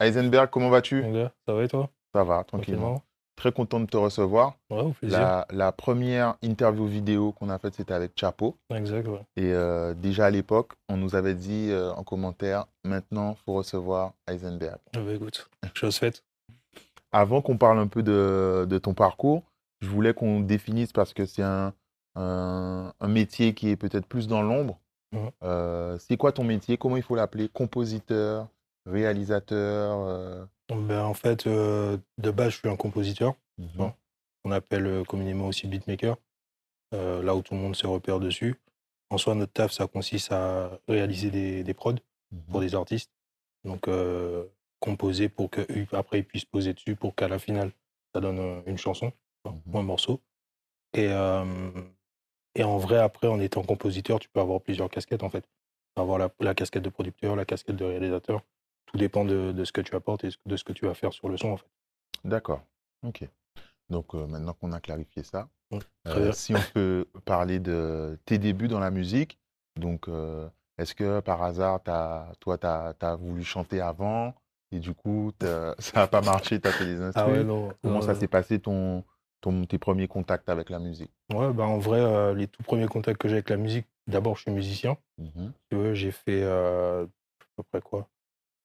Heisenberg, comment vas-tu ça va et toi? Ça va, tranquillement. Très content de te recevoir. Ouais, au plaisir. La, la première interview vidéo qu'on a faite, c'était avec Chapo. Exact, ouais. Et euh, déjà à l'époque, on nous avait dit euh, en commentaire, maintenant, il faut recevoir Heisenberg. Ah bah, écoute, chose faite. Avant qu'on parle un peu de, de ton parcours, je voulais qu'on définisse, parce que c'est un, un, un métier qui est peut-être plus dans l'ombre. Euh, c'est quoi ton métier? Comment il faut l'appeler? Compositeur? Réalisateur euh, Ben, en fait, euh, de base, je suis un compositeur. Bon. On appelle euh, communément aussi beatmaker. là où tout le monde se repère dessus. En soi, notre taf, ça consiste à réaliser des, des prods pour Mhm. des artistes. Donc, composer pour que après ils puissent poser dessus pour qu'à la finale, ça donne une chanson ou un morceau. Et, euh, et en vrai, après, en étant compositeur, tu peux avoir plusieurs casquettes en fait. Tu peux avoir la, la casquette de producteur, la casquette de réalisateur. Tout dépend de, de ce que tu apportes et de ce que tu vas faire sur le son en fait. D'accord. Ok. Donc euh, maintenant qu'on a clarifié ça, euh, si on peut parler de tes débuts dans la musique, donc euh, est-ce que par hasard, t'as- toi, tu as, voulu chanter avant et du coup, ça n'a pas marché, tu as fait des instruments Ah ouais, non. Comment ça s'est passé ton, ton, tes premiers contacts avec la musique? Ouais, bah en vrai, les tout premiers contacts que j'ai avec la musique, d'abord, je suis musicien. Vois, j'ai fait à peu près quoi?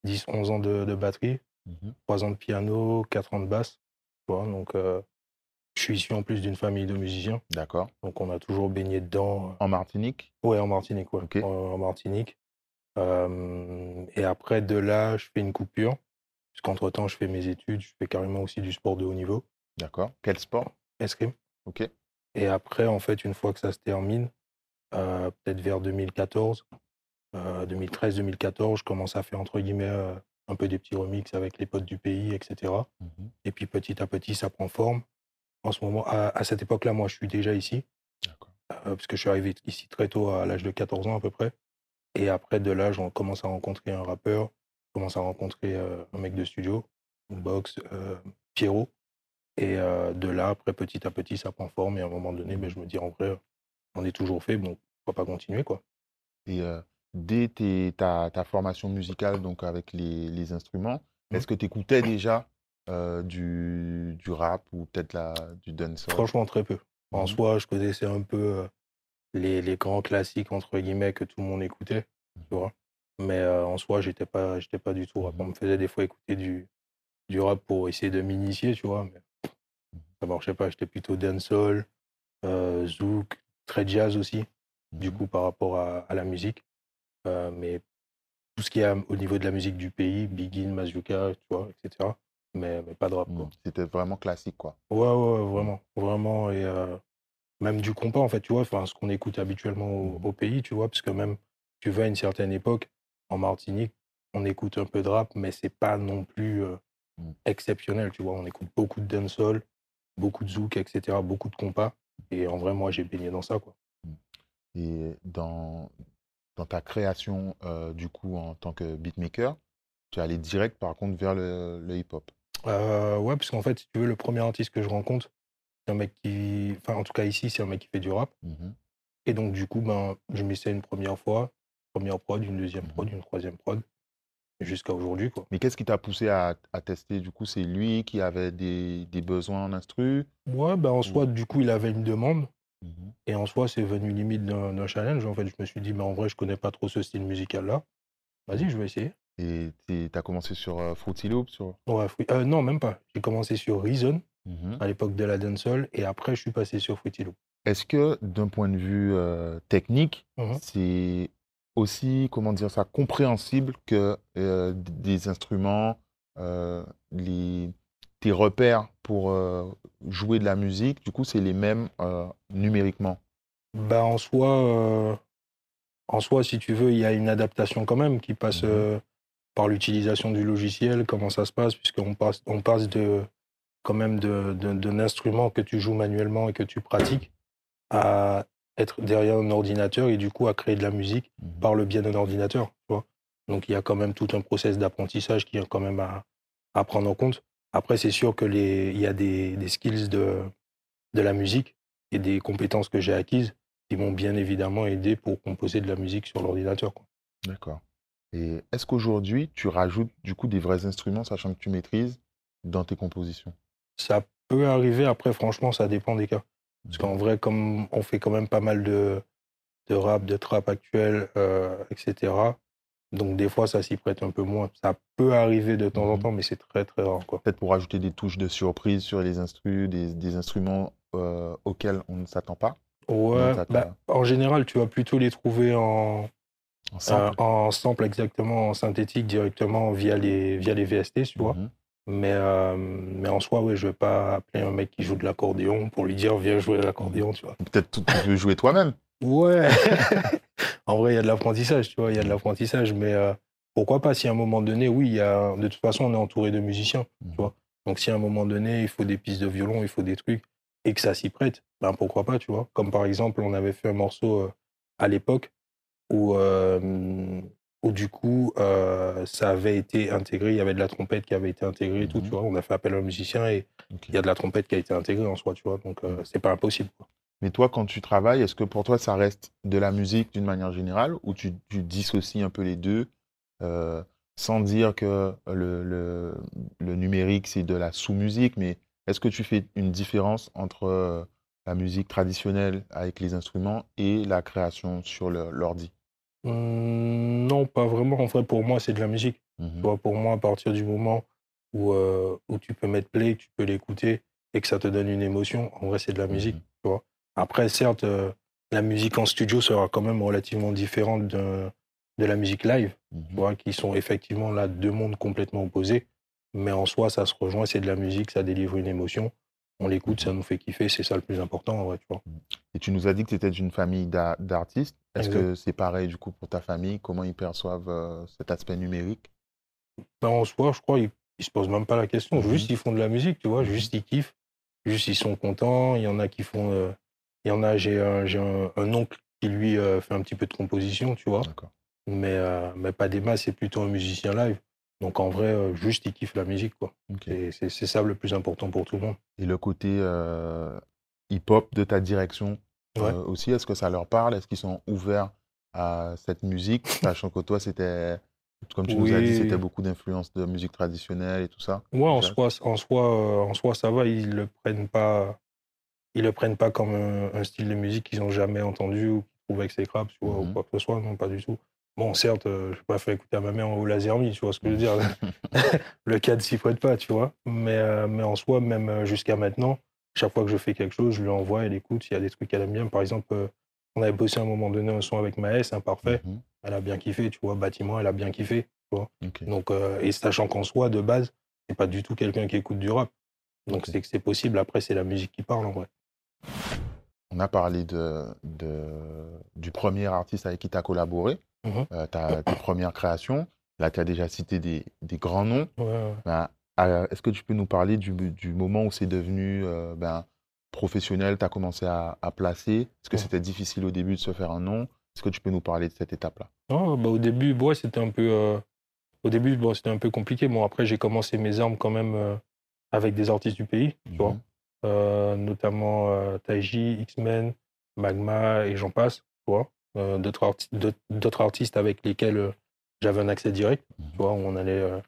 10, 11 ans de, de batterie, mhm. 3 ans de piano, 4 ans de basse. Tu vois, donc, euh, je suis issu en plus d'une famille de musiciens. D'accord. Donc, on a toujours baigné dedans. En Martinique? Ouais, en Martinique, ouais. En, en Martinique. Euh, et après, de là, je fais une coupure. Puisqu'entre-temps, je fais mes études, je fais carrément aussi du sport de haut niveau, D'accord. Quel sport? Escrime. Ok. Et après, en fait, une fois que ça se termine, euh, peut-être vers 2014, euh, 2013-2014, je commence à faire, entre guillemets, euh, un peu des petits remixes avec les potes du pays, etc. Mhm. Et puis petit à petit, ça prend forme. En ce moment, à, à cette époque-là, moi, je suis déjà ici, euh, parce que je suis arrivé ici très tôt, à l'âge de 14 ans à peu près. Et après, de là, on commence à rencontrer un rappeur, je commence à rencontrer euh, un mec de studio, Box, euh, Pierrot. Et euh, de là, après, petit à petit, ça prend forme. Et à un moment donné, ben, je me dis, en vrai, on est toujours fait, bon, pourquoi pas continuer, quoi. Et euh, dès tes- ta, ta formation musicale, donc avec les, les instruments, Mhm. est-ce que tu écoutais déjà euh, du, du rap ou peut-être du dancehall? Franchement, très peu. En Mhm. soi, je connaissais un peu euh, les, les grands classiques, entre guillemets, que tout le monde écoutait, tu vois. Mais euh, en soi, j'étais pas, j'étais pas du tout rap. On me faisait des fois écouter du, du rap pour essayer de m'initier, tu vois. Mais ça marchait pas. J'étais plutôt dancehall, euh, zouk, très jazz aussi, du coup, par rapport à, à la musique. Euh, mais tout ce qui est au niveau de la musique du pays, Bigin, Mazzuka, tu vois, etc. Mais, mais pas de rap. Mhm. C'était vraiment classique, quoi. Ouais, ouais, ouais, vraiment, vraiment. Et euh, même du compas, en fait, tu vois, ce qu'on écoute habituellement au, Mhm. au pays, tu vois, parce que même, tu vas à une certaine époque, en Martinique, on écoute un peu de rap, mais c'est pas non plus euh, exceptionnel, tu vois. On écoute beaucoup de dancehall, beaucoup de zouk, etc., beaucoup de compas. Et en vrai, moi, j'ai baigné dans ça, quoi. Et dans, dans ta création, euh, du coup, en tant que beatmaker, tu es allé direct, par contre, vers le, le hip-hop? Euh, ouais, parce qu'en fait, si tu veux, le premier artiste que je rencontre, c'est un mec qui. Enfin, en tout cas, ici, c'est un mec qui fait du rap. Mhm. Et donc, du coup, ben, je m'essaie une première fois, première prod, une deuxième Mhm. prod, une troisième prod, jusqu'à aujourd'hui, quoi. Mais qu'est-ce qui t'a poussé à, à tester? Du coup, c'est lui qui avait des, des besoins en instru? Ouais, ben, en soi, du coup, il avait une demande. Et en soi, c'est venu limite d'un challenge. En fait, je me suis dit, mais en vrai, je connais pas trop ce style musical-là. Vas-y, je vais essayer. Et tu as commencé sur euh, Fruity Loop sur... Ouais, euh, non, même pas. J'ai commencé sur Reason Mhm. à l'époque de la dancehall et après, je suis passé sur Fruity Loop. Est-ce que d'un point de vue euh, technique, Mhm. c'est aussi, comment dire ça, compréhensible que euh, des instruments, les, tes repères pour euh, jouer de la musique, du coup, c'est les mêmes euh, numériquement Bah, en soi, euh, en soi, si tu veux, il y a une adaptation quand même qui passe Mhm. par l'utilisation du logiciel, comment ça se passe, puisqu'on passe, on passe de, quand même de- de- d'un instrument que tu joues manuellement et que tu pratiques à être derrière un ordinateur et du coup à créer de la musique Mhm. par le biais d'un ordinateur. Tu vois Donc il y a quand même tout un process d'apprentissage qui est quand même à, à prendre en compte. Après, c'est sûr que les, il y a des, des skills de, de la musique et des compétences que j'ai acquises qui m'ont bien évidemment aidé pour composer de la musique sur l'ordinateur. D'accord. Et est-ce qu'aujourd'hui, tu rajoutes du coup des vrais instruments, sachant que tu maîtrises, dans tes compositions? Ça peut arriver, après franchement, ça dépend des cas. Parce qu'en vrai, comme on fait quand même pas mal de de rap, de trap actuel, heu et cetera, donc des fois, ça s'y prête un peu moins. Ça peut arriver de temps en Mmh temps, mais c'est très, très rare. Peut-être pour rajouter des touches de surprise sur les instrus, des des instruments, heu, auxquels on ne s'attend pas? Ouais, bah, en général, tu vas plutôt les trouver en en Heu, sample? en sample exactement, en synthétique directement via les via les VST, tu vois? Mmh Mais, hem, mais en soi, ouais, je vais pas appeler un mec qui joue de l'accordéon pour lui dire: «Viens jouer de l'accordéon», tu vois? Peut-être tu tu veux jouer toi-même? Ouais! En vrai, il y a de l'apprentissage, tu vois? Il y a de l'apprentissage, mais, heu, pourquoi pas? Si à un moment donné, oui, il y a de toute façon, on est entouré de musiciens, tu vois? Donc si à un moment donné, il faut des pistes de violon, il faut des trucs et que ça s'y prête, ben, pourquoi pas, tu vois? Comme par exemple, on avait fait un morceau, heu, à l'époque où, hem, où du coup, ça avait été intégré, il y avait de la trompette qui avait été intégrée et tout, Mmh tu vois? On a fait appel à un musicien et il y a de la trompette qui a été intégrée en soi, tu vois? Donc, heu, c'est pas impossible, quoi. Mais toi, quand tu travailles, est-ce que pour toi, ça reste de la musique d'une manière générale ou tu tu dissocies un peu les 2, heu, sans dire que le le le numérique, c'est de la sous-musique, mais est-ce que tu fais une différence entre, heu, la musique traditionnelle avec les instruments et la création sur l'ordi? Mmh, non, pas vraiment. En vrai, pour moi, c'est de la musique. Mmh? Pour moi, à partir du moment où, heu, où tu peux mettre play, tu peux l'écouter et que ça te donne une émotion, en vrai, c'est de la musique, Mmh tu vois? Après, certes, heu, la musique en studio sera quand même relativement différente de de la musique live, vois? Qui sont effectivement là 2 mondes complètement opposés, mais en soi, ça se rejoint, c'est de la musique, ça délivre une émotion. On l'écoute, ça nous fait kiffer, c'est ça le plus important, en vrai, tu vois? Et tu nous as dit que tu étais d'une famille d'a d'artistes. Est-ce que c'est pareil, du coup, pour ta famille? Comment ils perçoivent, heu, cet aspect numérique? Ben, en soi, je crois, ils ils se posent même pas la question. Mmh Juste, ils font de la musique, tu vois? Juste, ils kiffent. Juste, ils sont contents. Il y en a qui font, heu, il y en a j'ai un j'ai un un oncle qui lui, heu, fait un petit peu de composition, tu vois? D'accord. Mais, heu, mais pas des masses, c'est plutôt un musicien live. Donc en vrai, heu, juste, ils kiffent la musique, quoi. OK. Et c'est ça le plus important pour tout le monde. Et le côté, heu, hip-hop de ta direction, Ouais. aussi, est-ce que ça leur parle? Est-ce qu'ils sont ouverts à cette musique? Sachant que toi, c'était comme tu nous as dit, c'était beaucoup d'influences de musique traditionnelle et tout ça? Ouais, en soi en soi, en soi, ça va, ils le prennent pas ils le prennent pas comme un un style de musique qu'ils ont jamais entendu ou qu'ils trouvent exécrable, tu vois? Ou Mmh quoi que ce soit, non, pas du tout. Bon, certes, heu, je vais pas faire écouter à ma mère au Lasermy, tu vois ce que je veux dire? Le cadre s'y prête pas, tu vois? Mais, heu, mais en soi, même, heu, jusqu'à maintenant, chaque fois que je fais quelque chose, je lui envoie, elle écoute, il y a des trucs qu'elle aime bien. Par exemple, on avait bossé à un moment donné un son avec Maës, Imparfait. Mmh Elle a bien kiffé, tu vois? Bâtiment, elle a bien kiffé, tu vois? Donc, et sachant qu'en soi, de base, c'est pas du tout quelqu'un qui écoute du rap. Donc c'est que c'est possible. Après, c'est la musique qui parle, en vrai. On a parlé de de du premier artiste avec qui tu as collaboré, Mmh mh. heu, ta tes premières créations. Là, tu as déjà cité des des grands noms. Ouais, ouais. Ben, heu, est-ce que tu peux nous parler du du moment où c'est devenu, heu, ben, professionnel, tu as commencé à à placer? Est-ce que Mmh. c'était difficile au début de se faire un nom? Est-ce que tu peux nous parler de cette étape-là? Bah, au début, ouais, c'était un peu, heu, au début, bon, c'était un peu compliqué. Bon, après, j'ai commencé mes armes quand même, avec des artistes du pays, tu vois? Mmh Heu, notamment, heu, Taiji, X-Men, Magma et j'en passe, tu vois? Heu, d'autres arti d'autres d'autres artistes avec lesquels, j'avais un accès direct, tu Mmh vois? Où on allait,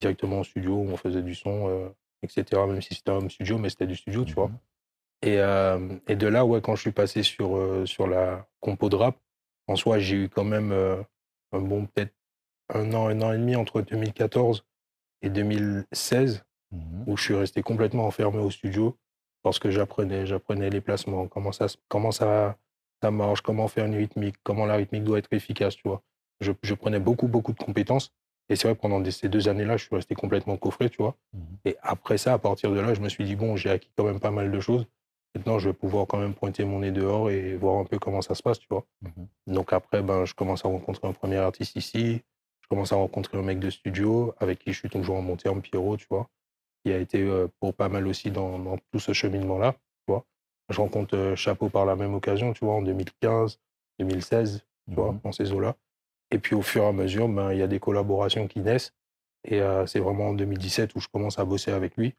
directement au studio, où on faisait du son, heu et cetera. Même si c'était un home studio, mais c'était du studio, tu vois? Mmh Et et de là, ouais, quand je suis passé sur, sur la compo de rap, en soi, j'ai eu quand même, un bon peut-être un an, un an et demi entre 2014 et 2016 Mmh où je suis resté complètement enfermé au studio parce que j'apprenais j'apprenais les placements, comment ça comment ça ça marche, comment faire une rythmique, comment la rythmique doit être efficace, tu vois? Je je prenais beaucoup, beaucoup de compétences et c'est vrai pendant des ces 2 années-là, je suis resté complètement coffré, tu vois? Mmh Et après ça, à partir de là, je me suis dit: «Bon, j'ai acquis quand même pas mal de choses. Maintenant, je vais pouvoir quand même pointer mon nez dehors et voir un peu comment ça se passe», tu vois? Mmh Donc après, ben, je commence à rencontrer un premier artiste ici, je commence à rencontrer un mec de studio avec qui je suis toujours en bon terme, Pierrot, tu vois? Qui a été, pour pas mal aussi dans dans tout ce cheminement-là? Je rencontre, Chapeau par la même occasion, tu vois? En 2015-2016, tu vois? Mmh Dans ces eaux-là et puis au fur et à mesure, ben, il y a des collaborations qui naissent et c'est vraiment en 2017 où je commence à bosser avec lui,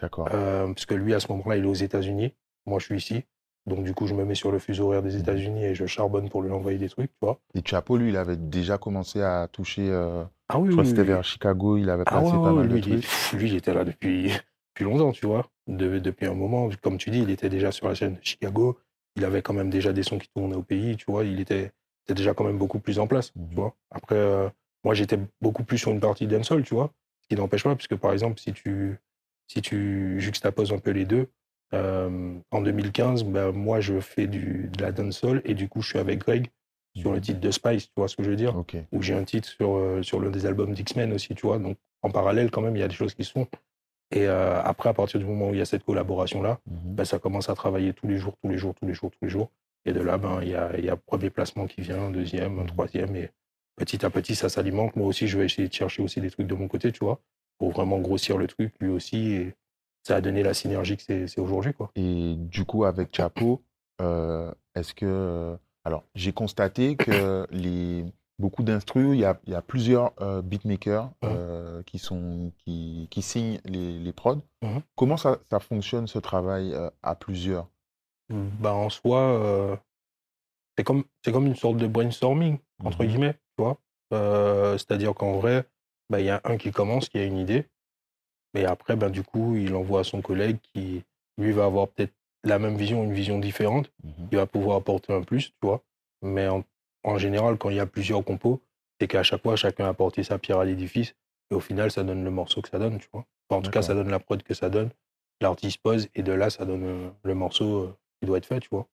D'accord. parce que lui, à ce moment-là, il est aux États-Unis, moi, je suis ici Donc, du coup, je me mets sur le fuseau horaire des États-Unis et je charbonne pour lui envoyer des trucs, tu vois. Et Chapo, lui, il avait déjà commencé à toucher. euh, Ah oui, je crois que oui, c'était oui. vers Chicago, il avait Ah ouais, pas ouais, mal lui, de trucs. lui, il était là depuis, depuis longtemps, tu vois. De- depuis un moment, comme tu dis, il était déjà sur la scène de Chicago. Il avait quand même déjà des sons qui tournaient au pays, tu vois. Il était, était déjà quand même beaucoup plus en place, Mhm. tu vois. Après, euh, moi, j'étais beaucoup plus sur une partie dancehall, tu vois. Ce qui n'empêche pas, puisque par exemple, si tu, si tu juxtaposes un peu les deux, euh, en 2015, ben, moi, je fais du, de la dancehall et du coup, je suis avec Greg sur le titre de Spice, tu vois ce que je veux dire? Ok. où j'ai un titre sur, euh, sur l'un des albums d'X-Men aussi, tu vois. Donc, en parallèle, quand même, il y a des choses qui se font. Et euh, après, à partir du moment où il y a cette collaboration-là, ben, ça commence à travailler tous les jours, tous les jours, tous les jours, tous les jours. Et de là, ben, il y a, y a premier placement qui vient, un deuxième, un Mhm. troisième. Et petit à petit, ça s'alimente. Moi aussi, je vais essayer de chercher aussi des trucs de mon côté, tu vois, pour vraiment grossir le truc, lui aussi. Et ça a donné la synergie que c'est aujourd'hui, quoi. Et du coup, avec Chapo, euh, est-ce que. euh, Alors, j'ai constaté que les, beaucoup d'instrus, il y a, il y a plusieurs euh, beatmakers euh, qui, sont, qui, qui signent les, les prods. Mhm. Comment ça, ça fonctionne ce travail à plusieurs? Ben, en soi, c'est comme, c'est comme une sorte de brainstorming, entre Mhm. guillemets, tu vois. C'est-à-dire qu'en vrai, ben, il y a un qui commence, qui a une idée, et après, ben, du coup, il envoie à son collègue qui, lui, va avoir peut-être la même vision, une vision différente, Mhm. il va pouvoir apporter un plus, tu vois. Mais en, en général, quand il y a plusieurs compos, c'est qu'à chaque fois, chacun a apporté sa pierre à l'édifice, et au final, ça donne le morceau que ça donne, tu vois. Enfin, en tout cas, ça donne la prod que ça donne, l'artiste pose, et de là, ça donne euh, le morceau euh, qui doit être fait, tu vois.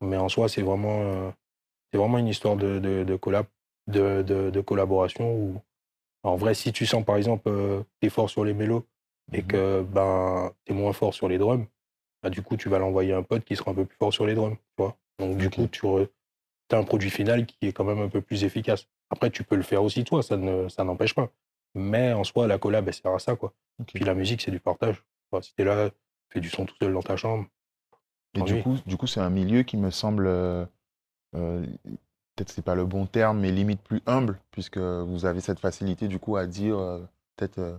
Mais en soi, c'est vraiment, euh, c'est vraiment une histoire de, de, de collab, de, de, collaboration où, en vrai, si tu sens par exemple, euh, tu es fort sur les mélos et Mhm. que ben, tu es moins fort sur les drums, bah, du coup, tu vas l'envoyer à un pote qui sera un peu plus fort sur les drums. Tu vois? Donc, du coup, tu as un produit final qui est quand même un peu plus efficace. Après, tu peux le faire aussi toi, ça ne ça n'empêche pas. Mais en soi, la collab, elle sert à ça. Quoi. Puis la musique, c'est du partage. Enfin, si tu es là, fais du son tout seul dans ta chambre. Et du coup, du coup, c'est un milieu qui me semble, euh, euh, peut-être c'est pas le bon terme, mais limite plus humble, puisque vous avez cette facilité du coup à dire, euh, peut-être, euh,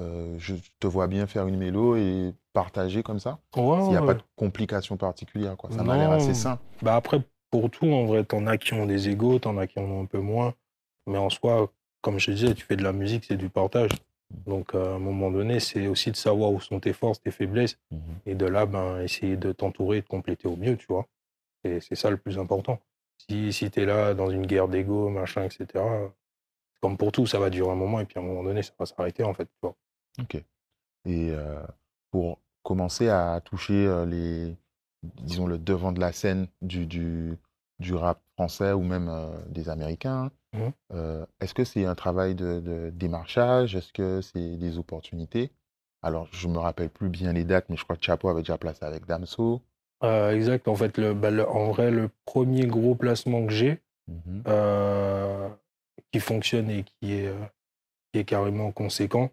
euh, je te vois bien faire une mélo et partager comme ça, Ouais, s'il n'y a ouais. pas de complications particulières, quoi. Ça m'a l'air assez sain. Bah après, pour tout, en vrai, t'en as qui ont des égaux, t'en as qui en ont un peu moins. Mais en soi, comme je te disais, tu fais de la musique, c'est du partage. Donc, euh, à un moment donné, c'est aussi de savoir où sont tes forces, tes faiblesses. Mhm. Et de là, ben, essayer de t'entourer et de compléter au mieux, tu vois. Et c'est ça le plus important. Si, si tu es là dans une guerre d'ego, machin, etc., comme pour tout, ça va durer un moment et puis à un moment donné, ça va s'arrêter, en fait. Tu vois. Ok. Et euh, pour commencer à toucher les, disons, le devant de la scène du, du, du rap français ou même des Américains, euh, est-ce que c'est un travail de, de démarchage? Est-ce que c'est des opportunités? Alors, je me rappelle plus bien les dates, mais je crois que Chapo avait déjà placé avec Damso. Euh, exact. En fait, le, bah, le- en vrai, le premier gros placement que j'ai, euh, qui fonctionne et qui est, qui est carrément conséquent,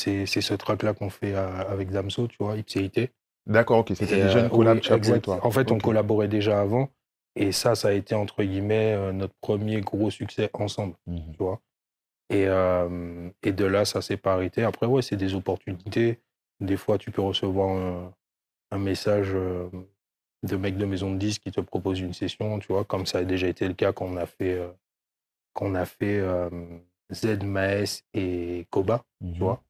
c'est ce track-là qu'on fait à- avec Damso, tu vois, Ipséité. D'accord, ok, c'était déjà euh, une collab oui, toi. En fait, on collaborait déjà avant. Et ça, ça a été, entre guillemets, euh, notre premier gros succès ensemble, Mhm. tu vois. Et, euh, et de là, ça s'est pas arrêté. Après, ouais, c'est des opportunités. Des fois, tu peux recevoir un, un message euh, de mec de maison de disques qui te propose une session, tu vois, comme ça a déjà été le cas quand on a fait, euh, quand on a fait euh, Z, Maes et Koba, tu vois.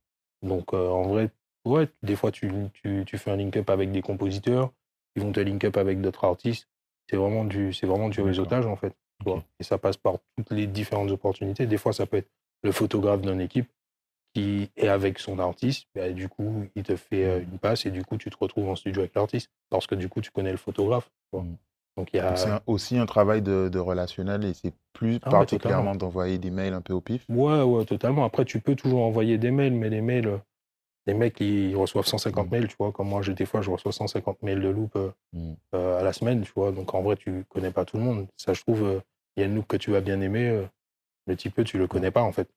Donc, euh, en vrai, ouais, des fois, tu, tu, tu fais un link-up avec des compositeurs, ils vont te link-up avec d'autres artistes. C'est vraiment du, c'est vraiment du réseautage, en fait. Et ça passe par toutes les différentes opportunités. Des fois, ça peut être le photographe d'une équipe qui est avec son artiste. bah, du coup, il te fait euh, une passe et du coup, tu te retrouves en studio avec l'artiste. Parce que du coup, tu connais le photographe. Donc, il y a. Donc, C'est aussi un travail de, de relationnel et c'est plus Ah ouais, particulièrement d'envoyer des mails un peu au pif. Ouais, ouais, totalement. Après, tu peux toujours envoyer des mails, mais les mails, euh, les mecs, ils reçoivent 150 Mm. mails, tu vois. Comme moi, j'ai des fois, je reçois 150 mails de loop euh, Mm. euh, à la semaine, tu vois. Donc, en vrai, tu connais pas tout le monde. Ça, je trouve, euh, il y a une loop que tu vas bien aimer. le type, tu le connais pas, en fait.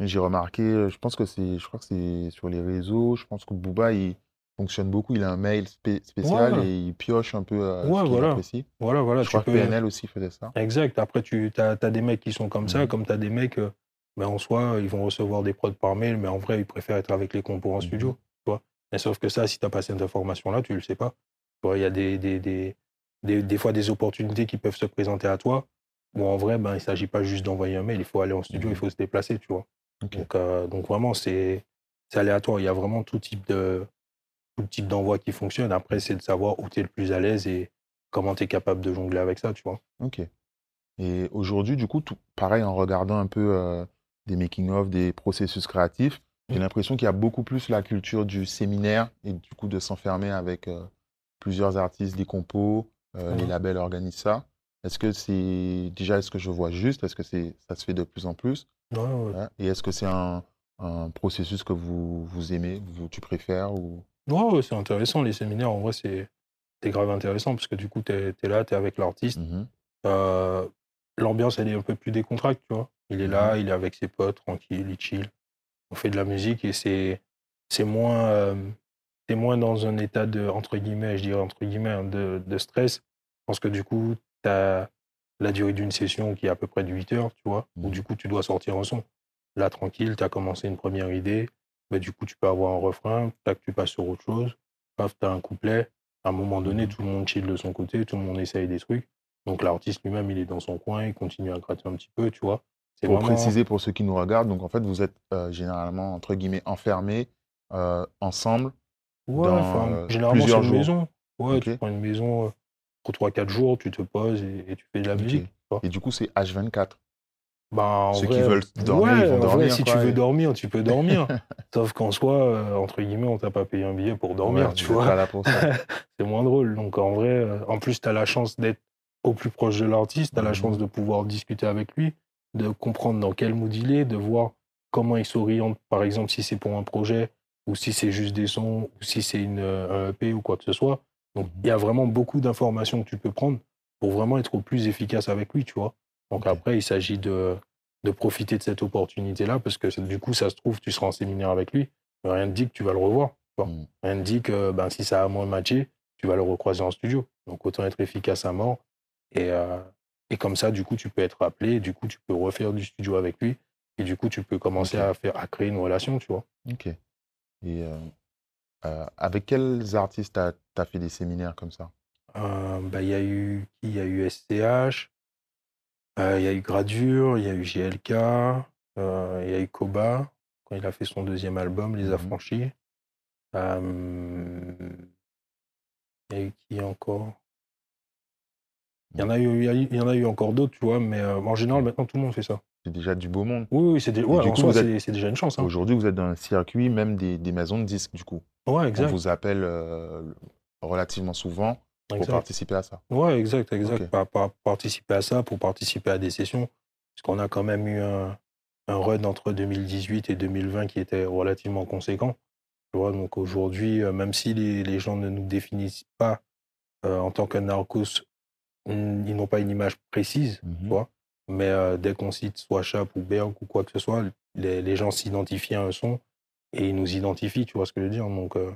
Et J'ai remarqué, je pense que c'est, je crois que c'est sur les réseaux, je pense que Booba, il fonctionne beaucoup, il a un mail spé- spécial Ouais. et il pioche un peu euh, Ouais, ce voilà. apprécie. Voilà, voilà. je tu crois peux... que PNL aussi faisait ça. Exact. Après, tu as, des mecs qui sont comme ça, Mhm. comme tu as des mecs, euh, ben, en soi, ils vont recevoir des prods par mail, mais en vrai, ils préfèrent être avec les compos en Mhm. studio. Tu vois mais sauf que ça, si tu n'as pas cette information-là, tu le sais pas. Il y a des, des, des, des, des fois des opportunités qui peuvent se présenter à toi, où en vrai, ben, il ne s'agit pas juste d'envoyer un mail, il faut aller en studio, il Mhm. faut se déplacer, tu vois. Ok. Donc, euh, donc vraiment, c'est aléatoire. Il y a vraiment tout type de tout type d'envoi qui fonctionne. Après, c'est de savoir où tu es le plus à l'aise et comment tu es capable de jongler avec ça, tu vois. Ok. Et aujourd'hui, du coup, tout, pareil, en regardant un peu euh, des making-of, des processus créatifs, j'ai Mm. l'impression qu'il y a beaucoup plus la culture du séminaire et du coup de s'enfermer avec euh, plusieurs artistes, des compos, euh, les Mhm. labels organisent ça. Est-ce que c'est déjà, est-ce que je vois juste? Est-ce que c'est, ça se fait de plus en plus? Ouais, ouais. Et est-ce que c'est un, un processus que vous, vous aimez, vous, tu préfères ou... Ouais, ouais, c'est intéressant. Les séminaires, en vrai, c'est grave intéressant parce que du coup, tu es, là, tu es avec l'artiste. Mhm. Euh, L'ambiance, elle est un peu plus décontractée, tu vois. Il est là, il est avec ses potes, tranquille, il chill. On fait de la musique et c'est c'est moins, euh, t'es moins dans un état de, entre guillemets, je dirais entre guillemets, hein, de, de stress. Parce que du coup, tu as la durée d'une session qui est à peu près de 8 heures, tu vois, où Mhm. du coup, tu dois sortir un son. Là, tranquille, tu as commencé une première idée, bah, du coup, tu peux avoir un refrain, tac, tu passes sur autre chose, paf, tu as un couplet. À un moment donné, Mhm. tout le monde chill de son côté, tout le monde essaye des trucs. Donc l'artiste lui-même, il est dans son coin, il continue à gratter un petit peu, tu vois. Pour vraiment... préciser pour ceux qui nous regardent, donc en fait, vous êtes euh, généralement, entre guillemets, enfermés euh, ensemble Ouais, dans, enfin, euh, généralement c'est une jours. maison. Ouais, tu prends une maison pour 3-4 jours, tu te poses et, et tu fais de la musique. Et du coup, c'est H24. Bah, Ceux qui veulent dormir, ouais, ils vont en vrai, dormir, si quoi, tu veux dormir, tu peux dormir. Sauf qu'en soi, euh, entre guillemets, on t'a pas payé un billet pour dormir, Ouais, tu vois. c'est moins drôle. Donc en vrai, euh, en plus, tu as la chance d'être au plus proche de l'artiste, tu as la Mhm. chance de pouvoir discuter avec lui, de comprendre dans quel mood il est, de voir comment il s'oriente, par exemple, si c'est pour un projet, ou si c'est juste des sons, ou si c'est une, euh, un EP ou quoi que ce soit. Donc Mhm. il y a vraiment beaucoup d'informations que tu peux prendre pour vraiment être au plus efficace avec lui, tu vois. Donc après, il s'agit de, de profiter de cette opportunité-là, parce que du coup, ça se trouve, tu seras en séminaire avec lui, mais rien ne dit que tu vas le revoir. tu vois. Mm. Rien ne dit que ben, si ça a moins matché, tu vas le recroiser en studio. Donc autant être efficace à mort. Et, euh, et comme ça, du coup, tu peux être appelé, du coup, tu peux refaire du studio avec lui. Et du coup, tu peux commencer à, faire, à créer une relation, tu vois. Ok. Et euh, euh, avec quels artistes t'as as fait des séminaires comme ça? Bah, Il y a eu Il y a eu SCH, il y a eu Gradure, il y a eu GLK, euh, il y a eu Koba, quand il a fait son deuxième album, Les Mhm. Affranchis. Euh, il y a eu qui encore il y, en a eu, il y en a eu encore d'autres, tu vois, mais euh, en général, maintenant, tout le monde fait ça. C'est déjà du beau monde. Oui, oui, c'est dé- ouais, êtes- déjà une chance. Hein. Aujourd'hui, vous êtes dans un circuit même des, des maisons de disques, du coup. Ouais, On exact. vous appelle euh, relativement souvent pour exact. participer à ça. Ouais, exact, exact. Ok. Par- par- participer à ça, pour participer à des sessions. Parce qu'on a quand même eu un, un run entre 2018 et 2020 qui était relativement conséquent. Tu vois, donc aujourd'hui, euh, même si les, les gens ne nous définissent pas euh, en tant que narcos, ils n'ont pas une image précise, Mhm. tu vois. Mais euh, dès qu'on cite soit Chap ou Berg ou quoi que ce soit, les, les gens s'identifient à un son et ils nous identifient, tu vois ce que je veux dire. Donc, euh,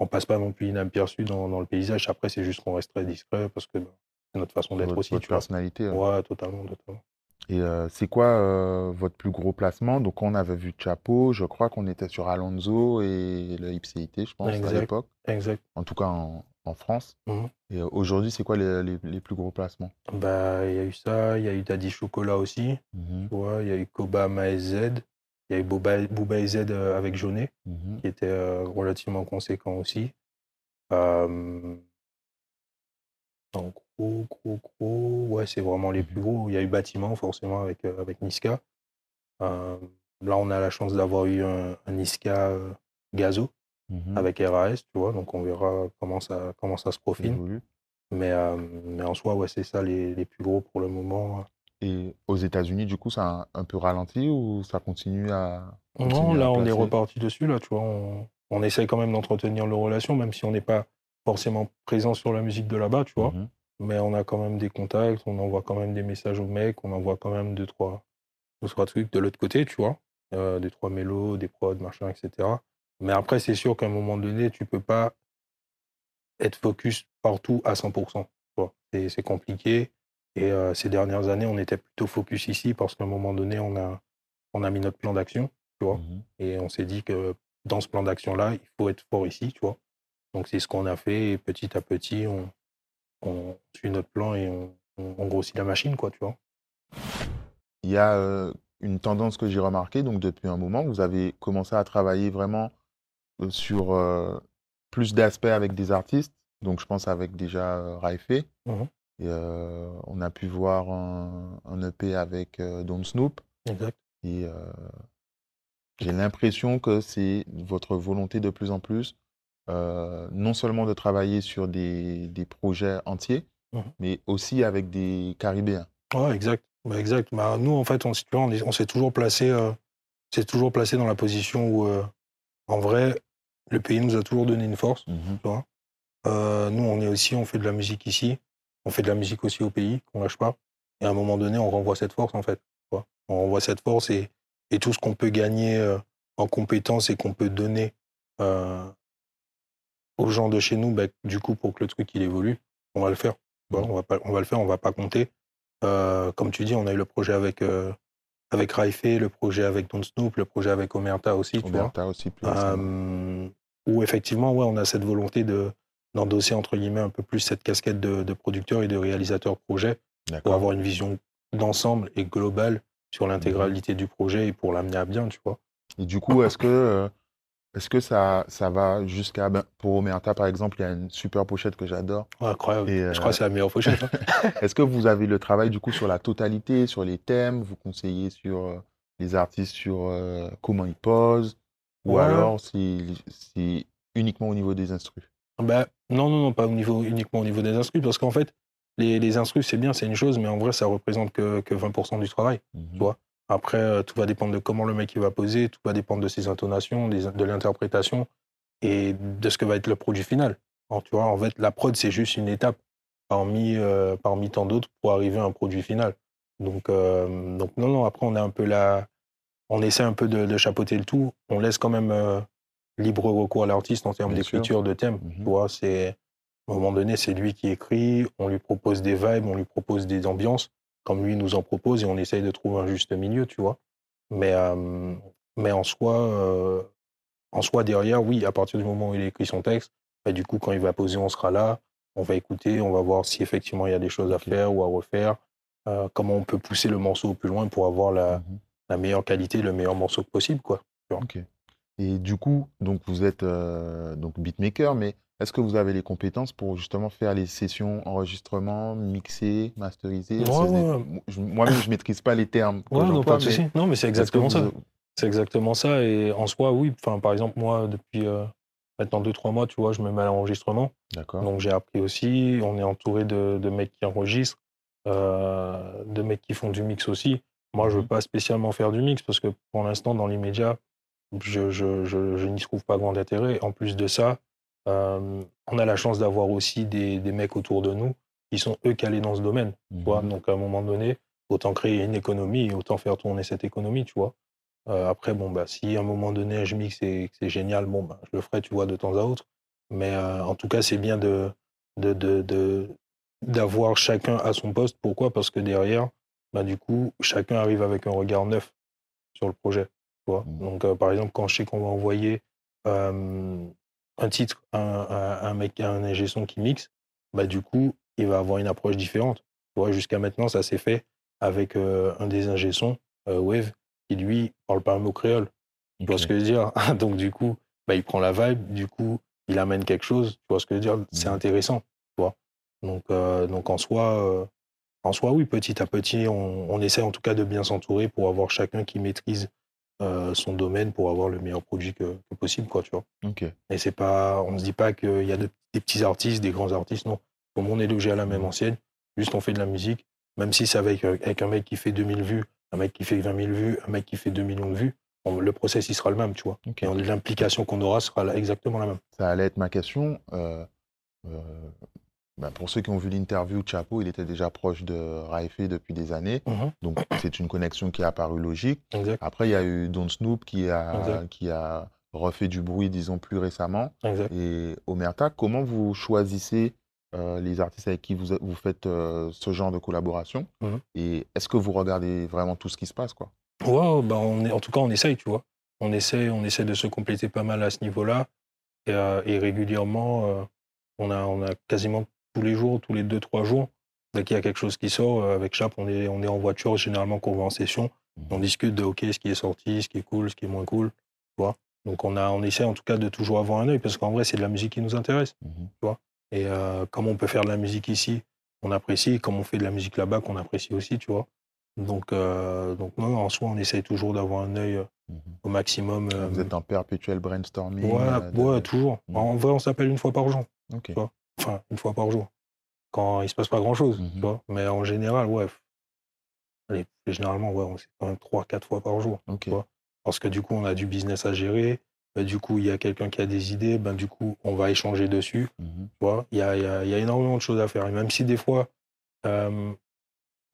on passe pas non plus inaperçu dans, dans le paysage. Après, c'est juste qu'on reste très discret parce que bah, c'est notre façon d'être aussi, votre tu vois. personnalité. Ouais, totalement, totalement. Et euh, c'est quoi euh, votre plus gros placement? Donc, on avait vu Chapo, je crois qu'on était sur Alonso et le Ipséité, je pense, à l'époque. Exact. En tout cas, en, en France. Mhm. Et euh, aujourd'hui, c'est quoi les, les- les plus gros placements? Bah, il y a eu ça, il y a eu Daddy Chocolat aussi, tu vois. Il y a eu Koba Maez Z, il y a eu Booba et Z euh, avec Jaunet. mhm. qui était euh, relativement conséquent aussi. Euh, en gros, gros, gros, ouais, c'est vraiment les Mhm. plus gros. Il y a eu Bâtiment, forcément, avec, euh, avec Niska. Là, on a la chance d'avoir eu un, un Niska Gazo Mhm. avec RAS, tu vois, donc on verra comment ça, comment ça se profile. Mais, mais en soi, ouais, c'est ça les, les plus gros pour le moment. Et aux États-Unis, du coup, ça a un peu ralenti ou ça continue à. Non, à là, on est reparti dessus, là, tu vois. On, on essaye quand même d'entretenir nos relations, même si on n'est pas forcément présent sur la musique de là-bas, tu vois. Mhm. Mais on a quand même des contacts, on envoie quand même des messages aux mecs, on envoie quand même deux, trois, deux, trois trucs de l'autre côté, tu vois. Euh, des trois mélos, des prods, machin, etc. Mais après, c'est sûr qu'à un moment donné, tu peux pas être focus partout à 100%. tu vois. C'est c'est compliqué. Et euh, ces dernières années, on était plutôt focus ici parce qu'à un moment donné, on a, on a mis notre plan d'action, tu vois? Mhm. Et on s'est dit que dans ce plan d'action-là, il faut être fort ici, tu vois? Donc c'est ce qu'on a fait et petit à petit, on, on suit notre plan et on, on- on grossit la machine, quoi, tu vois? Il y a euh, une tendance que j'ai remarquée, donc depuis un moment, vous avez commencé à travailler vraiment euh, sur euh, plus d'aspects avec des artistes. Donc je pense avec déjà euh, Raifé. Mhm. Et euh, on a pu voir un, un EP avec euh, Don Snoop. Exact. Et euh, j'ai l'impression que c'est votre volonté de plus en plus, non seulement de travailler sur des, des projets entiers, Mhm. mais aussi avec des Caribéens. Ouais, exact. Bah, exact. Bah, nous, en fait, on, s'est toujours placé, s'est toujours placé dans la position où, en vrai, le pays nous a toujours donné une force. Mhm. tu vois. Nous, on est aussi, on fait de la musique ici. On fait de la musique aussi au pays, qu'on lâche pas. Et à un moment donné, on renvoie cette force, en fait. On renvoie cette force et, et tout ce qu'on peut gagner euh, en compétences et qu'on peut donner euh, aux gens de chez nous, bah, du coup, pour que le truc il évolue, on va le faire. vois. On va pas, on va le faire, on va pas compter. Euh, comme tu dis, on a eu le projet avec avec Raifé, le projet avec Don Snoop, le projet avec Omerta aussi, tu vois. Omerta aussi plus où effectivement, ouais, on a cette volonté de d'endosser entre guillemets un peu plus cette casquette de, de producteur et de réalisateur projet pour avoir une vision d'ensemble et globale sur l'intégralité du projet et pour l'amener à bien, tu vois. Et du coup, est-ce que, euh, est-ce que ça, ça va jusqu'à... ben, pour Omerta, par exemple, il y a une super pochette que j'adore. Ouais, incroyable. Et, euh, Je crois que c'est la meilleure pochette. hein. Est-ce que vous avez le travail, du coup, sur la totalité, sur les thèmes? Vous conseillez sur euh, les artistes, sur euh, comment ils posent? Ou Ouais. alors c'est c'est uniquement au niveau des instrus? Ben, non, non, non, pas au niveau, uniquement au niveau des instrus, parce qu'en fait, les, les c'est bien, c'est une chose, mais en vrai, ça représente que, que 20% du travail. Mhm. vois. Après, euh, tout va dépendre de comment le mec il va poser, tout va dépendre de ses intonations, des- de l'interprétation et de ce que va être le produit final. Alors, tu vois, en fait, la prod, c'est juste une étape parmi, euh, parmi tant d'autres pour arriver à un produit final. Donc, euh, donc non, non, après, on a un peu la... On essaie un peu de, de chapeauter le tout. On laisse quand même euh, libre recours à l'artiste en termes d'écriture, de thème. Mhm. Tu vois, c'est... À un moment donné, c'est lui qui écrit, on lui propose des vibes, on lui propose des ambiances comme lui nous en propose et on essaye de trouver un juste milieu, tu vois. Mais, euh, mais en soi, euh, en soi, derrière, oui, à partir du moment où il écrit son texte, bah, du coup, quand il va poser, on sera là, on va écouter, on va voir si effectivement il y a des choses à faire ou à refaire, euh, comment on peut pousser le morceau au plus loin pour avoir la, Mhm. la meilleure qualité, le meilleur morceau possible, quoi. Et du coup, donc vous êtes euh, donc beatmaker, mais est-ce que vous avez les compétences pour justement faire les sessions enregistrement, mixer, masteriser? Ouais, ouais, Moi-même, je maîtrise pas les termes Ouais, non, pas de mais souci. Non, mais c'est exactement ça. vous- C'est exactement ça. Et en soi, oui. Enfin, par exemple, moi, depuis euh, maintenant 2-3 mois, tu vois, je me mets à l'enregistrement. D'accord. Donc j'ai appris aussi, on est entouré de, de mecs qui enregistrent, euh, de mecs qui font du mix aussi. Moi, je veux Mhm. pas spécialement faire du mix parce que pour l'instant, dans l'immédiat, je, je, je, je n'y trouve pas grand intérêt. En plus de ça, euh, on a la chance d'avoir aussi des, des mecs autour de nous qui sont eux calés dans ce domaine. Tu vois Mhm. Donc à un moment donné, autant créer une économie et autant faire tourner cette économie, tu vois. Euh, après, bon, bah, si à un moment donné je mixe et que c'est génial, bon, bah, je le ferai, tu vois, de temps à autre. Mais euh, en tout cas, c'est bien de, de, de, de- d'avoir chacun à son poste. Pourquoi? Parce que derrière, bah, du coup, chacun arrive avec un regard neuf sur le projet. Mhm. Donc, euh, par exemple, quand je sais qu'on va envoyer euh, un titre à un, à un mec, à un ingé son qui mixe, bah, du coup, il va avoir une approche différente. Tu vois, jusqu'à maintenant, ça s'est fait avec euh, un des ingé sons, euh, Wave, qui lui parle pas un mot créole. Tu vois ce que je veux dire? Donc, du coup, bah, il prend la vibe, du coup, il amène quelque chose. Tu vois ce que je veux dire? C'est Mhm. intéressant. Tu vois? Donc, donc, en soi, en soi, oui, petit à petit, on, on essaie en tout cas de bien s'entourer pour avoir chacun qui maîtrise euh, son domaine pour avoir le meilleur produit que, que possible, quoi, tu vois. Ok. Et c'est pas, on ne se dit pas qu'il y a de- des petits artistes, des grands artistes, non. Tout le monde est logé à la même Mhm. ancienne. Juste, on fait de la musique. Même si c'est avec, avec un mec qui fait 2000 vues, un mec qui fait 20 000 vues, un mec qui fait 2 millions de vues, on- le process, il sera le même, tu vois. Ok. Et l'implication qu'on aura sera exactement la même. Ça allait être ma question. Euh, euh, ben, pour ceux qui ont vu l'interview, Chapo, il était déjà proche de Raifé depuis des années. Donc, c'est une connexion qui est apparue logique. Exact, Après, il y a eu Don Snoop qui a, Exact. qui a refait du bruit, disons, plus récemment. exact. Et Omerta, comment vous choisissez euh, les artistes avec qui vous, vous faites euh, ce genre de collaboration? Mhm. Et est-ce que vous regardez vraiment tout ce qui se passe quoi? Ouais, bah on est, en tout cas, on essaye, tu vois. On essaie, on essaie de se compléter pas mal à ce niveau-là. Et, euh, et régulièrement, on, a, on a quasiment tous les jours, tous les deux, trois jours. Dès qu'il y a quelque chose qui sort, euh, avec Chap, on est, on est en voiture, généralement quand on va en session. On discute de OK, ce qui est sorti, ce qui est cool, ce qui est moins cool. Tu vois Donc on, a, on essaie en tout cas de toujours avoir un œil, parce qu'en vrai, c'est de la musique qui nous intéresse. Mhm. Tu vois Et euh, comme on peut faire de la musique ici, on apprécie, et comme on fait de la musique là-bas, qu'on apprécie aussi, tu vois. Donc, euh, donc non, en soi, on essaye toujours d'avoir un œil euh, Mhm. au maximum. euh, Vous êtes en perpétuel brainstorming. ouais, euh, ouais, toujours. En vrai, on s'appelle une fois par jour. Vois. Enfin, une fois par jour. Quand il se passe pas grand-chose, tu vois. Mais en général, ouais. Allez, généralement, ouais, on c'est quand même trois, quatre fois par jour. Ok. vois. Parce que du coup, on a du business à gérer. Ben, du coup, il y a quelqu'un qui a des idées. Ben, du coup, on va échanger dessus. Mhm. Tu vois. Il y a, il y a- y a énormément de choses à faire. Et même si des fois, euh,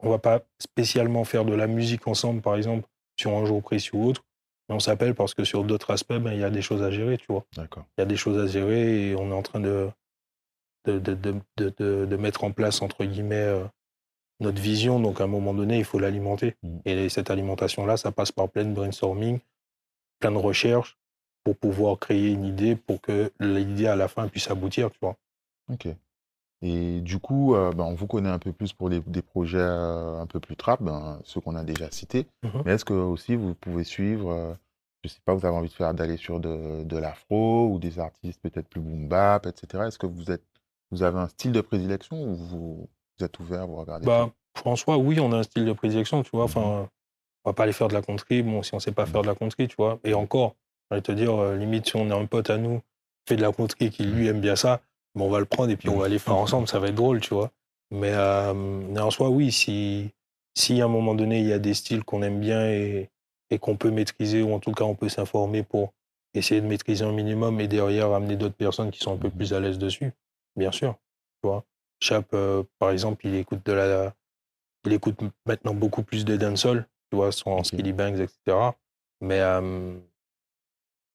on va pas spécialement faire de la musique ensemble, par exemple, sur un jour précis ou autre, mais on s'appelle parce que sur d'autres aspects, ben, il y a des choses à gérer, tu vois il y a des choses à gérer et on est en train de, de, de, de, de- mettre en place, entre guillemets, euh, notre vision. Donc, à un moment donné, il faut l'alimenter. Mm. Et cette alimentation-là, ça passe par plein de brainstorming, plein de recherches pour pouvoir créer une idée pour que l'idée, à la fin, puisse aboutir, tu vois. Ok. Et du coup, euh, ben, on vous connaît un peu plus pour les, des projets euh, un peu plus trap, ben, ceux qu'on a déjà cités. Mhm. Mais est-ce que aussi vous pouvez suivre, je sais pas, vous avez envie de faire d'aller sur de, de l'afro ou des artistes peut-être plus boom bap, etc. Est-ce que vous êtes, vous avez un style de prédilection ou vous, vous êtes ouvert, vous regardez Bah, François, oui, on a un style de prédilection, tu vois. Enfin, on va pas aller faire de la country, bon, si on sait pas Mhm. faire de la country, tu vois. Et encore, je vais te dire, euh, limite, si on a un pote à nous qui fait de la country qui lui aime bien ça, bon, on va le prendre et puis on va aller faire ensemble, ça va être drôle, tu vois. Mais, euh, mais en soi, oui, si, si à un moment donné, il y a des styles qu'on aime bien et, et qu'on peut maîtriser, ou en tout cas, on peut s'informer pour essayer de maîtriser un minimum et derrière amener d'autres personnes qui sont un peu plus à l'aise dessus, bien sûr, tu vois. Chap, euh, par exemple, il écoute de la, il écoute maintenant beaucoup plus de dancehall, tu vois, son Ok. skilly bangs, etc. Mais, euh,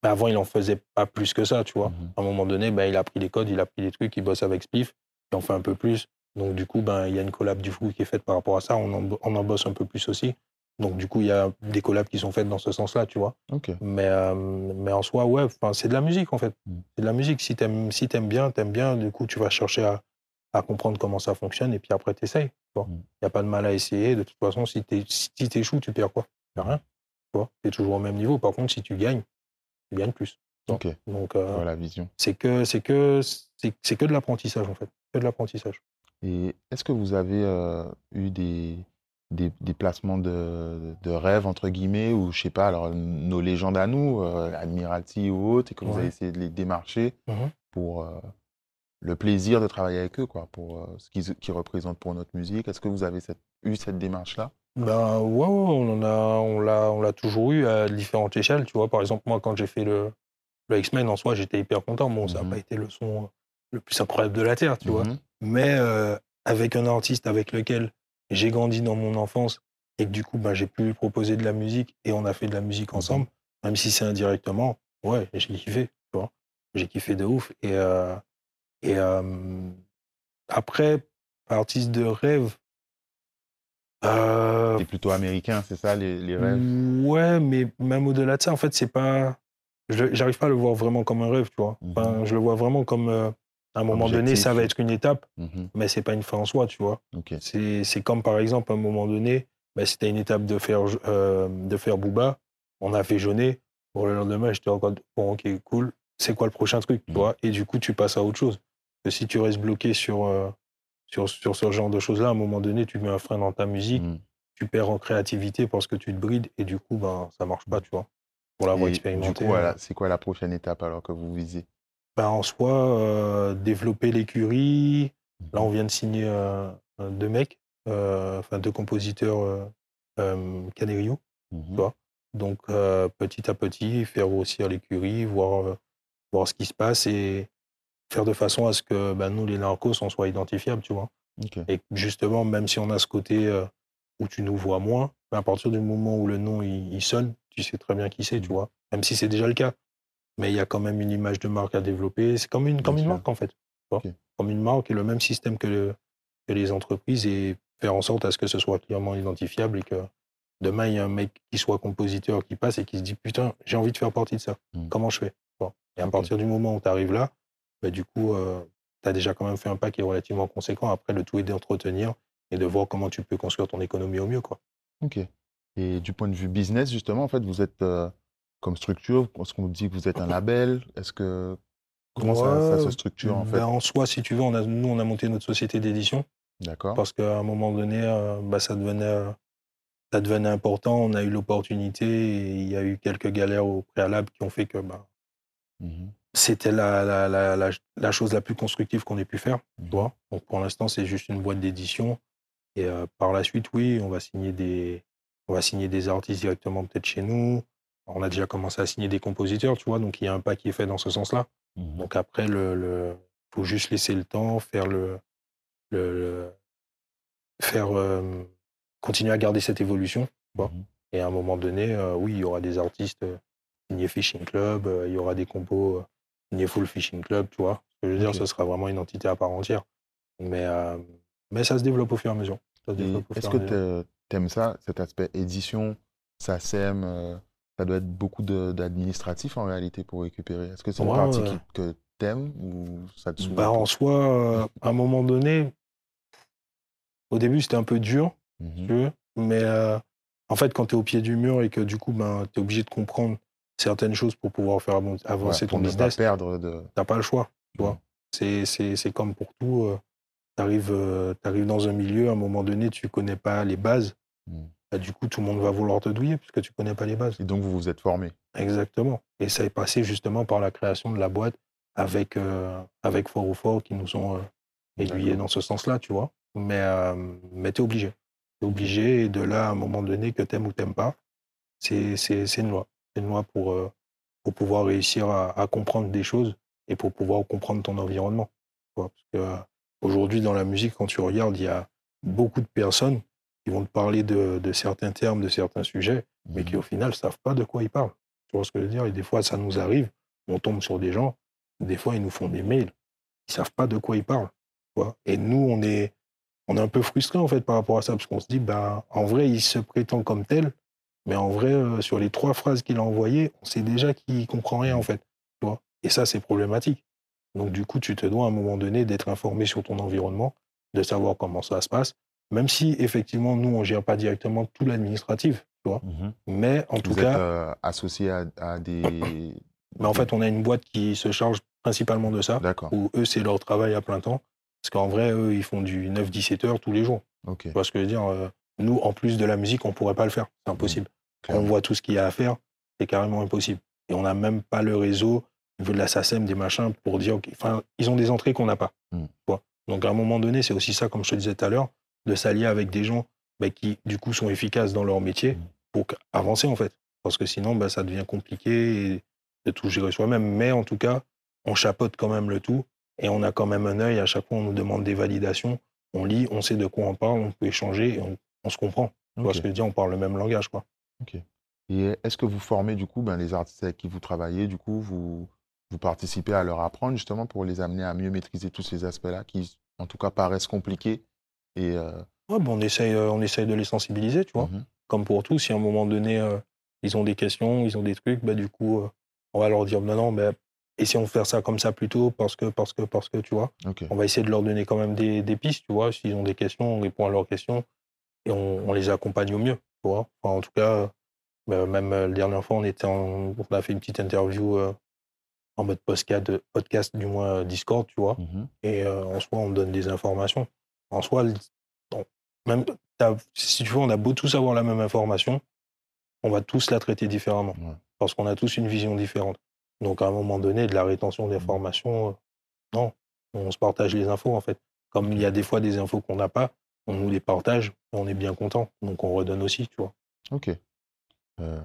avant, il en faisait pas plus que ça, tu vois. Mhm. À un moment donné, ben, il a pris les codes, il a pris les trucs, il bosse avec Spliff, il en fait un peu plus. Donc, du coup, ben, il y a une collab du coup qui est faite par rapport à ça. On en, on en bosse un peu plus aussi. Donc, du coup, il y a des collabs qui sont faites dans ce sens-là, tu vois. Mais, euh, mais en soi, ouais, c'est de la musique, en fait. Mm. C'est de la musique. Si t'aimes si t'aimes bien, t'aimes bien. Du coup, tu vas chercher à, à comprendre comment ça fonctionne et puis après, t'essayes. Il Mm. n'y a pas de mal à essayer. De toute façon, si t'es- si t'échoues, tu perds quoi? Tu rien. Tu es toujours au même niveau. Par contre, si tu gagnes, tu gagnes plus. Ok. Donc, euh, Voilà vision. c'est que, c'est que, c'est que de l'apprentissage, en fait. Que de l'apprentissage. Et est-ce que vous avez euh, eu des, des, des placements de, de rêve, entre guillemets, ou je sais pas, alors nos légendes à nous, euh, Admiralty ou autres, et que vous avez essayé de les démarcher Mhm. pour euh, le plaisir de travailler avec eux, quoi, pour euh, ce qu'ils représentent pour notre musique Est-ce que vous avez cette- eu cette démarche-là? Ben ouais, ouais, on en a, on l'a, on l'a toujours eu à différentes échelles. Tu vois, par exemple, moi, quand j'ai fait le, le X-Men en soi, j'étais hyper content. Bon, ça n'a Mhm. pas été le son le plus incroyable de la terre, tu vois. Mhm. Mais avec un artiste avec lequel j'ai grandi dans mon enfance et que du coup, ben, j'ai pu lui proposer de la musique et on a fait de la musique Mhm. ensemble, même si c'est indirectement, ouais, j'ai kiffé, tu vois. J'ai kiffé de ouf. Et, euh, et euh, après, artiste de rêve. euh, C'est plutôt américain, c'est ça, les, les rêves? Ouais, mais même au-delà de ça, en fait, c'est pas. J'arrive pas à le voir vraiment comme un rêve, tu vois. Enfin, je le vois vraiment comme. À un moment donné, ça va être une étape, Mhm. mais c'est pas une fin en soi, tu vois. C'est comme par exemple, à un moment donné, bah, c'était une étape de faire, euh, de faire Booba. On a fait Jeunet. Pour le lendemain, j'étais encore. Bon, ok, cool. C'est quoi le prochain truc, tu Mhm. vois? Et du coup, tu passes à autre chose. Que si tu restes bloqué sur, euh, sur, sur ce genre de choses-là, à un moment donné, tu mets un frein dans ta musique Mhm. tu perds en créativité parce que tu te brides et du coup, ben, ça marche pas, tu vois. Pour l'avoir expérimenté. Du coup, voilà, c'est quoi la prochaine étape alors que vous visez? Ben, en soi, euh, développer l'écurie. Là, on vient de signer euh, euh, deux mecs, enfin deux compositeurs Canario. Mhm. vois. Donc, petit à petit, faire grossir l'écurie, voir, voir ce qui se passe et faire de façon à ce que ben, nous, les narcos, on soit identifiables, tu vois. Et justement, même si on a ce côté où tu nous vois moins, mais à partir du moment où le nom il, il sonne, tu sais très bien qui c'est, tu Mhm. vois. Même si c'est déjà le cas. Mais il y a quand même une image de marque à développer. C'est comme une, comme Bien une sûr. marque, en fait. Comme une marque et le même système que, le- que les entreprises et faire en sorte à ce que ce soit clairement identifiable et que demain, il y a un mec qui soit compositeur qui passe et qui se dit Putain, j'ai envie de faire partie de ça. Mhm. Comment je fais vois? Et à partir du moment où tu arrives là, bah, du coup, euh, tu as déjà quand même fait un pas qui est relativement conséquent. Après, le tout est d'entretenir et de voir comment tu peux construire ton économie au mieux. Quoi. Ok. Et du point de vue business, justement, en fait, vous êtes euh, comme structure, est-ce qu'on dit que vous êtes un label? Est-ce que comment ça, ça se structure en fait? Ben, en soi, si tu veux, on a, nous, on a monté notre société d'édition D'accord. parce qu'à un moment donné, euh, bah, ça, devenait, euh, ça devenait important. On a eu l'opportunité et il y a eu quelques galères au préalable qui ont fait que bah, Mhm. c'était la, la, la, la, la chose la plus constructive qu'on ait pu faire. vois. Donc pour l'instant, c'est juste une boîte d'édition. Et euh, par la suite, oui, on va signer des, on va signer des artistes directement peut-être chez nous. On a déjà commencé à signer des compositeurs, tu vois. Donc il y a un pas qui est fait dans ce sens-là. Mhm. Donc après, le, le, faut juste laisser le temps, faire le, le, le- faire euh, continuer à garder cette évolution. Mhm. Et à un moment donné, euh, oui, il y aura des artistes euh, signés Fishing Club, euh, il y aura des compos euh, signés Full Fishing Club, tu vois. Ce que je veux dire, ce sera vraiment une entité à part entière. Mais, euh, mais ça se développe au fur et à mesure. Ça est-ce que tu aimes ça, cet aspect édition, SACEM euh, Ça doit être beaucoup d'administratif en réalité pour récupérer. Est-ce que c'est une Ouais, partie ouais. qui- que t'aimes ou ça te Bah, en soi, euh, à un moment donné, au début, c'était un peu dur, Mhm. veux. Mais euh, en fait, quand tu es au pied du mur et que du coup, ben, tu es obligé de comprendre certaines choses pour pouvoir faire Ouais, avancer pour ton ne pas business, perdre de. t'as pas le choix, tu vois. Mhm. C'est, comme pour tout. tu arrives dans un milieu, à un moment donné, tu connais pas les bases. Mhm. Bah, du coup, tout le monde va vouloir te douiller puisque tu connais pas les bases. Et donc vous vous êtes formé. Exactement. Et ça est passé justement par la création de la boîte avec, euh, avec Fort ou Fort qui nous ont euh, aiguillés dans ce sens-là, tu vois. Mais, euh, mais tu es obligé. Tu es obligé. Et de là, à un moment donné, que t'aimes ou t'aimes pas, c'est, une loi. C'est une loi pour, euh, pour pouvoir réussir à, à comprendre des choses et pour pouvoir comprendre ton environnement. tu vois. Parce que, aujourd'hui, dans la musique, quand tu regardes, il y a beaucoup de personnes qui vont te parler de, de certains termes, de certains sujets, mais qui Mhm. au final ne savent pas de quoi ils parlent. Tu vois ce que je veux dire? Et des fois, ça nous arrive, on tombe sur des gens, des fois, ils nous font des mails, ils savent pas de quoi ils parlent. tu vois? Et nous, on est, on est un peu frustrés en fait par rapport à ça, parce qu'on se dit, ben, en vrai, il se prétend comme tel, mais en vrai, euh, sur les trois phrases qu'il a envoyées, on sait déjà qu'il comprend rien en fait. Tu vois? Et ça, c'est problématique. Donc, du coup, tu te dois à un moment donné d'être informé sur ton environnement, de savoir comment ça se passe, même si effectivement, nous, on gère pas directement tout l'administratif, tu vois. Mhm. Mais en tout Vous cas, êtes euh, associé à, à des. mais en fait, on a une boîte qui se charge principalement de ça, D'accord. où eux, c'est leur travail à plein temps. Parce qu'en vrai, eux, ils font du 9-17 heures tous les jours. Ok. Tu vois ce que je veux dire euh, Nous, en plus de la musique, on pourrait pas le faire. C'est impossible. Quand on voit tout ce qu'il y a à faire, c'est carrément impossible. Et on n'a même pas le réseau, au niveau de la SACEM, des machins, pour dire, enfin, ils ont des entrées qu'on n'a pas. Mm. tu vois. Donc, à un moment donné, c'est aussi ça, comme je te disais tout à l'heure, de s'allier avec des gens bah, qui, du coup, sont efficaces dans leur métier Mm. pour avancer, en fait. Parce que sinon, bah, ça devient compliqué et de tout gérer soi-même. Mais en tout cas, on chapeaute quand même le tout et on a quand même un œil. À chaque fois, on nous demande des validations. On lit, on sait de quoi on parle, on peut échanger et on, on se comprend. Tu vois Ok. ce que je dire? On parle le même langage, quoi. Et est-ce que vous formez du coup ben, les artistes avec qui vous travaillez, du coup, vous, vous participez à leur apprendre justement pour les amener à mieux maîtriser tous ces aspects-là qui, en tout cas, paraissent compliqués et euh, Ouais, bah, on, essaye, euh, on essaye de les sensibiliser, tu vois. mhm. Comme pour tout, si à un moment donné, euh, ils ont des questions, ils ont des trucs, bah, du coup, on va leur dire non, non, mais essayons de faire ça comme ça plutôt parce que, parce que, parce que, tu vois. On va essayer de leur donner quand même des, des pistes, tu vois. S'ils ont des questions, on répond à leurs questions et on, on les accompagne au mieux, tu vois. Enfin, en tout cas, bah, même la dernière fois, on, était en- on a fait une petite interview euh, en mode podcast, podcast, du moins Discord, tu vois. Mhm. Et euh, en soi, on donne des informations. En soi, bon, même, si tu veux, on a beau tous avoir la même information, on va tous la traiter différemment. Ouais. Parce qu'on a tous une vision différente. Donc, à un moment donné, de la rétention d'informations, euh, non, on se partage les infos, en fait. Comme il y a des fois des infos qu'on n'a pas, on nous les partage et on est bien content. Donc, on redonne aussi, tu vois. Ok. Euh,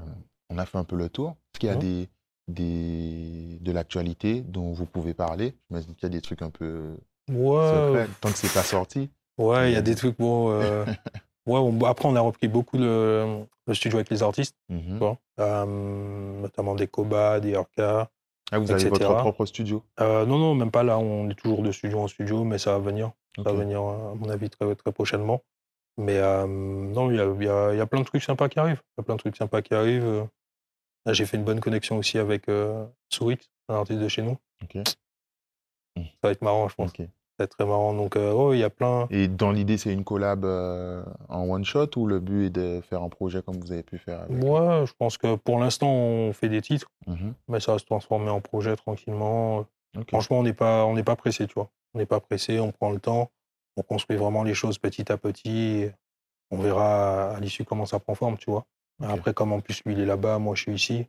on a fait un peu le tour. Est-ce qu'il y a Mhm. des, des, de l'actualité dont vous pouvez parler? J'imagine qu'il y a des trucs un peu tant que c'est pas sorti. Ouais, il y a des trucs, bon. euh, ouais, on- après, on a repris beaucoup le, le studio avec les artistes, Mhm. Euh, notamment des Koba, des RK. Ah, vous avez etc. votre propre studio? Euh, non, non, même pas là. On est toujours de studio en studio, mais ça va venir. Ça va venir, à mon avis, très, très prochainement. Mais non, il y a, il y a- il y a plein de trucs sympas qui arrivent. Il y a plein de trucs sympas qui arrivent. J'ai fait une bonne connexion aussi avec Sourix, un artiste de chez nous. Ça va être marrant, je pense. Ok. Ça va être très marrant. Donc, euh, oh, il y a plein. Et dans l'idée, c'est une collab euh, en one shot ou le but est de faire un projet comme vous avez pu faire avec Moi, je pense que pour l'instant, on fait des titres, Mhm. mais ça va se transformer en projet tranquillement. Franchement, on n'est pas, on n'est pas pressé, tu vois. On n'est pas pressé, on prend le temps, on construit vraiment les choses petit à petit. On verra à l'issue comment ça prend forme, tu vois. Ok. Après, comme en plus lui, il est là-bas, moi, je suis ici.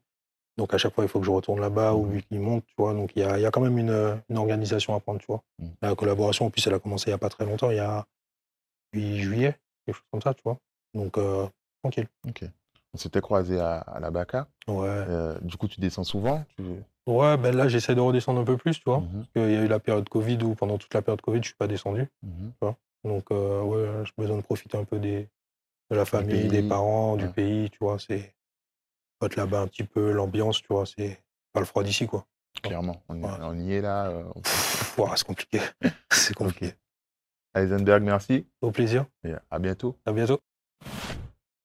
Donc, à chaque fois, il faut que je retourne là-bas ou lui qui monte, tu vois. Donc, il y a, y a quand même une, une organisation à prendre, tu vois. Mhm. La collaboration, en plus, elle a commencé il n'y a pas très longtemps, il y a 8 juillet, quelque chose comme ça, tu vois. Donc, euh, tranquille. Ok. On s'était croisés à, à la Baca. Ouais. Euh, du coup, tu descends souvent tu... Ouais, ben là, j'essaie de redescendre un peu plus, tu vois. Mhm. Parce qu'il y a eu la période Covid où, pendant toute la période Covid, je suis pas descendu. Mhm. Donc, euh, ouais, j'ai besoin de profiter un peu des, de la famille, des parents, du pays, tu vois. C'est là-bas un petit peu, l'ambiance, tu vois. C'est pas le froid d'ici, quoi. Clairement. On, Ouais. on y est là. euh, c'est compliqué. c'est compliqué. Heisenberg, merci. Au plaisir. Et à bientôt. À bientôt.